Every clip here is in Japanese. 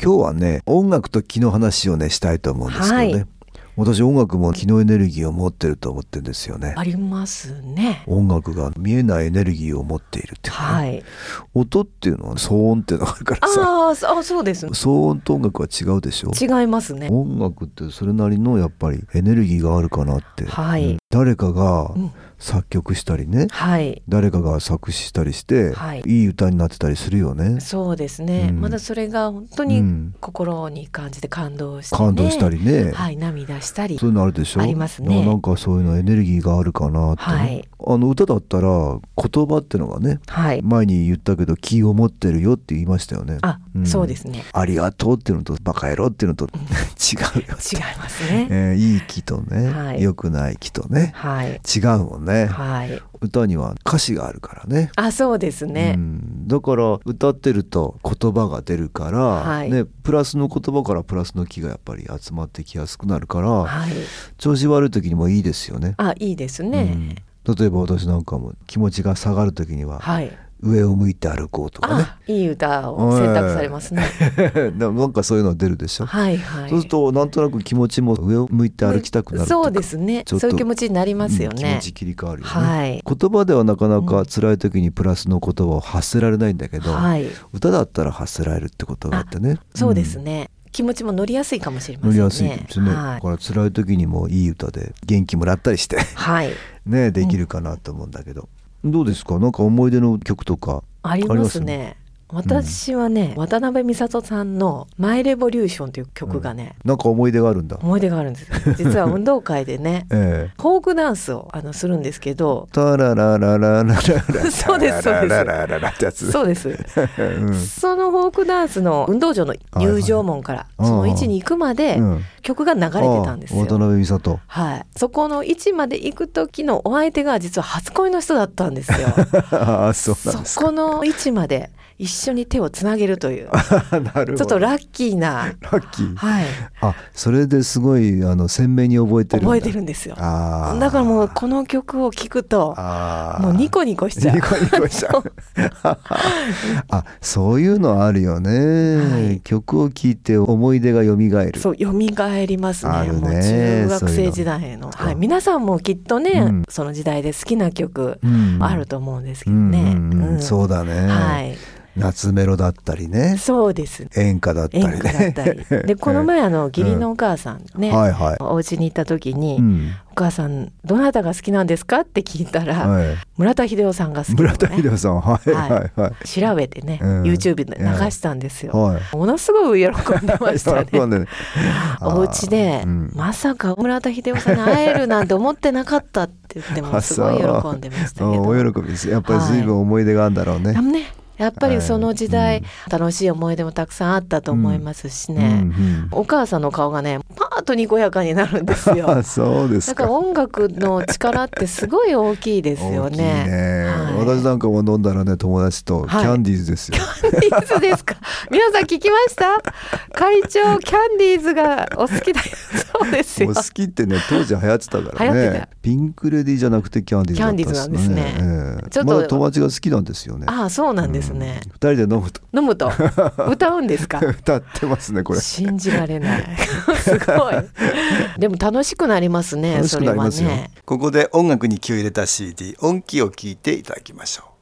今日はね音楽と気の話をねしたいと思うんですけどね、はい。私音楽も気のエネルギーを持ってると思ってるんですよね。ありますね。音楽が見えないエネルギーを持っているっていうかね、はい。音っていうのは騒音っていうのがあるからさ。ああ、そうです。騒音と音楽は違うでしょ？違いますね。音楽ってそれなりのやっぱりエネルギーがあるかなって、はい。うん。誰かがうん作曲したりね、はい。誰かが作詞したりして、はいいい歌になってたりするよね。そうですね。うんまだそれが本当にうん心に感じて感動して、ね感動したりね、はい、涙したりそう。いうのあるでしょ？ありますねなんかそういうのエネルギーがあるかなってね、はいあの歌だったら言葉ってのがねはい。前に言ったけど気を持ってるよって言いましたよね。あ、うんそうですね。ありがとうっていうのとバカ野郎っていうのと 違うよ。違いますね。えーいい気とね、はい良くない気とねはい。違うもんね、はい。歌には歌詞があるからね。あ、そうですね。うん、だから歌ってると言葉が出るから、はいね、プラスの言葉からプラスの気がやっぱり集まってきやすくなるから、はい。調子悪い時にもいいですよね。あ、いいですね。うん、例えば私なんかも気持ちが下がる時にははい。上を向いて歩こうとかねあ、いい歌を選択されますね。な なんかそういうの出るでしょ、はいはい。そうするとなんとなく気持ちも上を向いて歩きたくなるそうですね。そういう気持ちになりますよねうん気持。ち切り替わるよね、はい。言葉ではなかなか辛い時にプラスの言葉を発せられないんだけど、はい。歌だったら発せられるってことがあってねそうですんね。気持ちも乗りやすいかもしれませんね。乗りやすいですね、はい。だから辛い時にもいい歌で元気もらったりしてはい。ねできるかなと思うんだけど、どうですか？なんか思い出の曲とかありますね。私はね、渡辺美里さんの「マイ・レボリューション」という曲がね、なんか思い出があるんだ思い出があるんですよ実は運動会でね ええフォークダンスをあのするんですけどタラララララララそうですそうですラララララってやつそうです、うんそのフォークダンスの運動場の入場門からはいその位置に行くまでうん曲が流れてたんですよ。あ渡辺美里はい、そこの位置まで行く時のお相手が実は初恋の人だったんですよ。ああそうなんですそこの位置まで一緒に手をつなげるという。か なるほど。ちょっとラッキーな、ラッキー。はい、あそれですごいあの鮮明に覚えてる覚えてるんですよ。あー。だからもうこの曲を聴くともうニコニコしちゃう。ニコニコしちゃう。あそういうのあるよね、はい。曲を聴いて思い出が蘇る。そう蘇りますね。ね。もう中学生時代の。はい、皆さんもきっとね、うん。その時代で好きな曲うん。あると思うんですけうんどね。うんうん。うん。そうだね、はい、夏メロだったりね。そうです。演歌だったり演ね歌だったり。で この前あの義理のお母さんね、はい。はいお家に行った時に、うん。お母さんどなたが好きなんですかって聞いたら、はい。村田秀夫さんが好き村田秀ね。夫さんはいはいはい。調べてね、うん。YouTube で流したんですよ。はい。ものすごい喜んでましたね。お家で、うん。まさか村田秀夫さんに会えるなんて思ってなかったって言ってもあすごい喜んでましたけど。う。んお喜びです。やっぱり随分思い出があるんだろうね、ねやっぱりその時代、はい楽しい思い出もたくさんあったと思いますしうんね、うんお母さんの顔がねパーッとにこやかになるんですよ。あ そうですか音楽の力ってすごい大きいですよ大きいね。ね、はい私なんかも飲んだらね友達とキはいャンディーズですよ、いつですか？皆さん聞きました？会長キャンディーズがお好きだよ。そうですよもう。好きってね当時流行ってたからねたピンクレディーじゃなくてキャンディーズだったキャンディーズなんですねええちょっとまだ友達が好きなんですよねああ、そうなんですね。二人で飲むと飲むと 歌うんですか？歌ってますねこれ信じられない。すごい。でも楽しくなりますね。楽しくなりますよ、それはね。ここで音楽に気を入れた CD 音気を聞いていただきましょう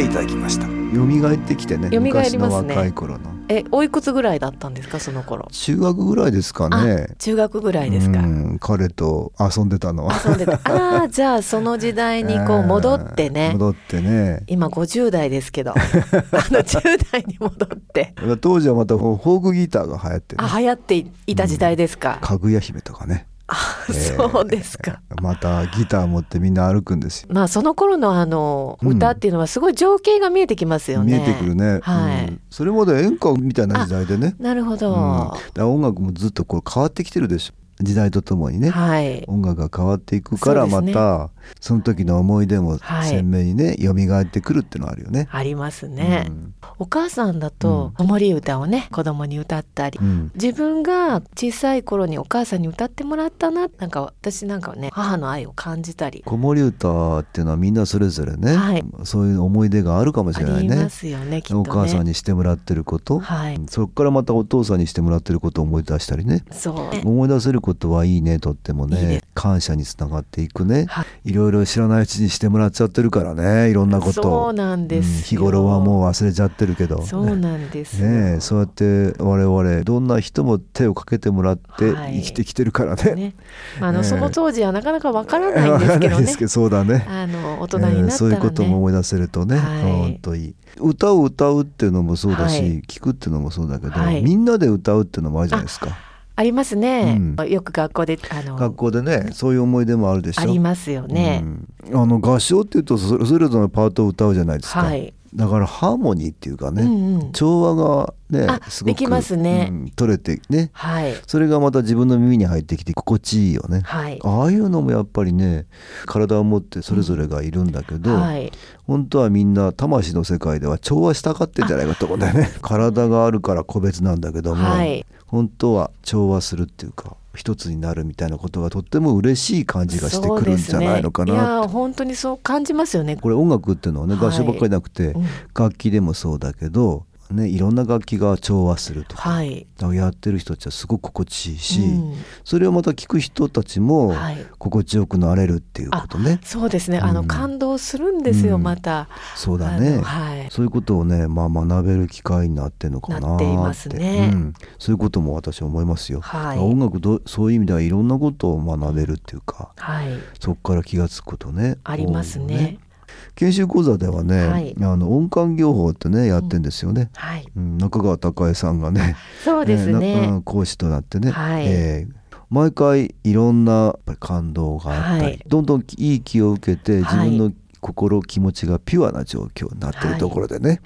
ていただきました。蘇ってきてね蘇りますね。昔の若い頃の。えおいくつぐらいだったんですかその頃？中学ぐらいですかね。あ中学ぐらいですか、うん彼と遊んでたのは。遊んでた。ああ じゃあその時代にこう戻ってね。戻ってね。今50代ですけど。あの10代に戻って。当時はまたフォークギターが流行ってね。あ流行っていた時代ですか、かぐや姫とかねあそうですか、またギター持ってみんな歩くんですよ。まあその頃のあのうん。歌っていうのはすごい情景が見えてきますよね。見えてくるね、はい。うん。それまで演歌みたいな時代でね。なるほど。うん、音楽もずっとこう変わってきてるでしょ時代とともにね、はい。音楽が変わっていくからまたその時の思い出もはい鮮明にね、蘇ってくるっていうのはあるよね。ありますね。うんお母さんだと子守歌をね子供に歌ったり。うん自分が小さい頃にお母さんに歌ってもらったななんか私なんかはね母の愛を感じたり子守歌っていうのはみんなそれぞれね、はいそういう思い出があるかもしあれないねりますよねね。お母さんにしてもらってること、はいそこからまたお父さんにしてもらってることを思い出したりねそう。思い出せることはいいねとってもいいでね。感謝につながっていくね、はい。いろいろ知らないうちにしてもらっちゃってるからねいろんなこと。そうなんですよ。うん日頃はもう忘れちゃってるけど。そうなんですよ。ねえそうやって我々どんな人も手をかけてもらってはい。生きてきてるからね。ね、まああの、ええその当時はなかなかわからないんですけわかんどねないですけどそうだね。あの大人になったらね、ええそういうことも思い出せるとね、はい。本当いい歌を歌うっていうのもそうだし、はい。聞くっていうのもそうだけど、はい。みんなで歌うっていうのもあるじゃないですかありますね、うん。よく学校であの学校でねそういう思い出もあるでしょ。ありますよね、うん。あの合唱っていうとそれぞれのパートを歌うじゃないですか、はい、だからハーモニーっていうかね、うんうん。調和がねあすごくできますね。うん取れてね。はい。それがまた自分の耳に入ってきて心地いいよね。はい。ああいうのもやっぱりね体を持ってそれぞれがいるんだけど、はい。本当はみんな魂の世界では調和したがってんじゃないかと思うんだよね。体があるから個別なんだけども、はい本当は調和するっていうか一つになるみたいなことがとっても嬉しい感じがしてくるんじゃないのかそうですね、いなや本当にそう感じますよね。これ音楽っていうのはねはい。合唱ばっかりなくて、うん。楽器でもそうだけど、ね、いろんな楽器が調和するとか,、はい。やってる人たちはすごく心地いいし、うん。それをまた聞く人たちもはい。心地よくなれるっていうことね、そうですね。あの、うん感動するんですよ、うん。また。そうだあねのはい。そういうことをね、まあ、学べる機会になってんのかななっていますね。うん、そういうことも私は思いますよ、はい。音楽どそういう意味ではいろんなことを学べるっていうかはい。そこから気が付くことね。あります多いよね研修講座ではね、はい。あの音感業法ってねやってんですよね、はい。うん中川孝恵さんがね そうですえーね、なうん講師となってね、はい。えー毎回いろんな感動があったり、はい。どんどんいい気を受けて自はい。分の心、気持ちがピュアな状況になってるところでね、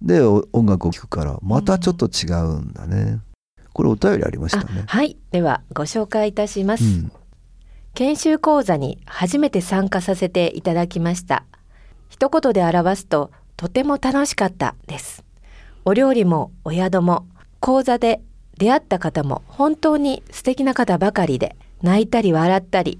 でお音楽を聴くからまたちょっと違うんだね、これお便りありましたね。はい。ではご紹介いたします、うん。研修講座に初めて参加させていただきました一言で表すととても楽しかったです。お料理もお宿も講座で出会った方も本当に素敵な方ばかりで泣いたり笑ったり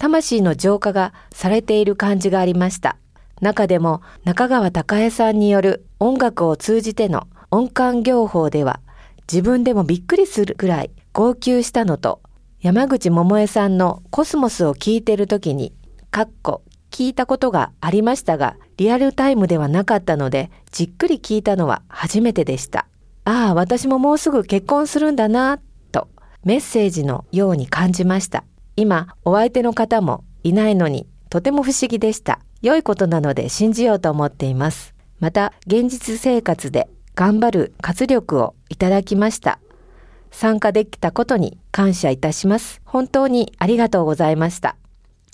魂の浄化がされている感じがありました。中でも中川隆恵さんによる音楽を通じての音感業法では自分でもびっくりするぐらい号泣したのと山口百恵さんのコスモスを聞いてる時に、かっこ聞いたことがありましたが、リアルタイムではなかったので、じっくり聞いたのは初めてでした。ああ、私ももうすぐ結婚するんだな、とメッセージのように感じました。今、お相手の方もいないのに、とても不思議でした。良いことなので信じようと思っています。また、現実生活で頑張る活力をいただきました。参加できたことに感謝いたします。本当にありがとうございました。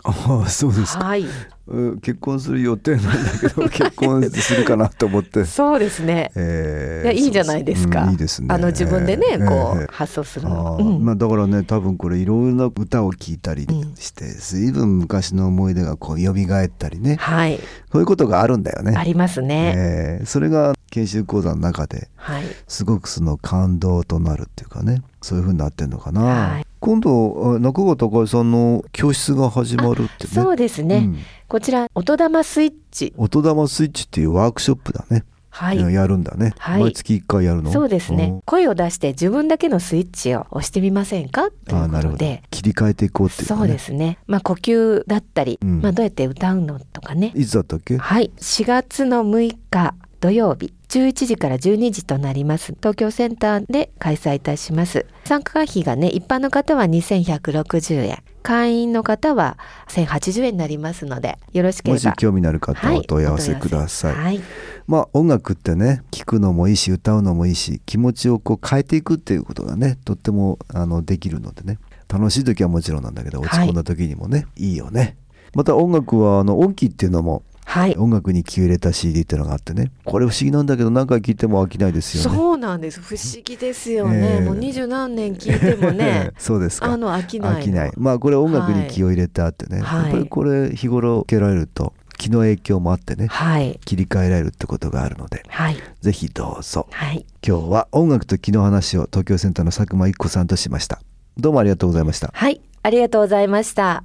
ああそうですか、はい、うん結婚する予定なんだけど 結婚するかなと思って。そうですね。えいやいいじゃないですか。うんいいですね。あの自分でね、ええこう、ええ発想するあの。ーうんまあ、だからね多分これいろんな歌を聴いたりして、随分昔の思い出がこう蘇ったりねはい、そういうことがあるんだよあね。りますね。えーそれが研修講座の中ではい、すごくその感動となるっていうかねそういうふうになってんのかな、はい今度あ中川隆恵さんの教室が始まるってね。そうですね。うん。こちら音玉スイッチ。音玉スイッチっていうワークショップだね。はい。やるんだね、はい。毎月1回やるの？そうですね。声を出して自分だけのスイッチを押してみませんか？ということで。切り替えていこうっていうかね。そうですね。まあ呼吸だったり、うん。まあどうやって歌うのとかね。いつだったっけ？はい。4月の6日土曜日11時から12時となります。東京センターで開催いたします。参加費がね一般の方は2160円。会員の方は1080円になりますのでよろしけれもばし興味のある方ははいお問い合わせください、はい。まあ音楽ってね聴くのもいいし歌うのもいいし気持ちをこう変えていくっていうことがねとってもあのできるのでね。楽しい時はもちろんなんだけど落ち込んだ時にもね、い、いよね。また音楽はあの音機っていうのもはい。音楽に気を入れた CD っていうのがあってね。これ不思議なんだけど何回聴いても飽きないですよね。そうなんです。不思議ですよね、ええ。もう二十何年聞いてもね そうですか。あの飽きないの。飽きない。まあこれ音楽に気を入れてあってね、はい。やっぱりこれ日頃受けられると気の影響もあってね。はい。切り替えられるってことがあるので。はい。ぜひどうぞ。はい。今日は音楽と気の話を東京センターの佐久間一子さんとしました。どうもありがとうございました。はい。ありがとうございました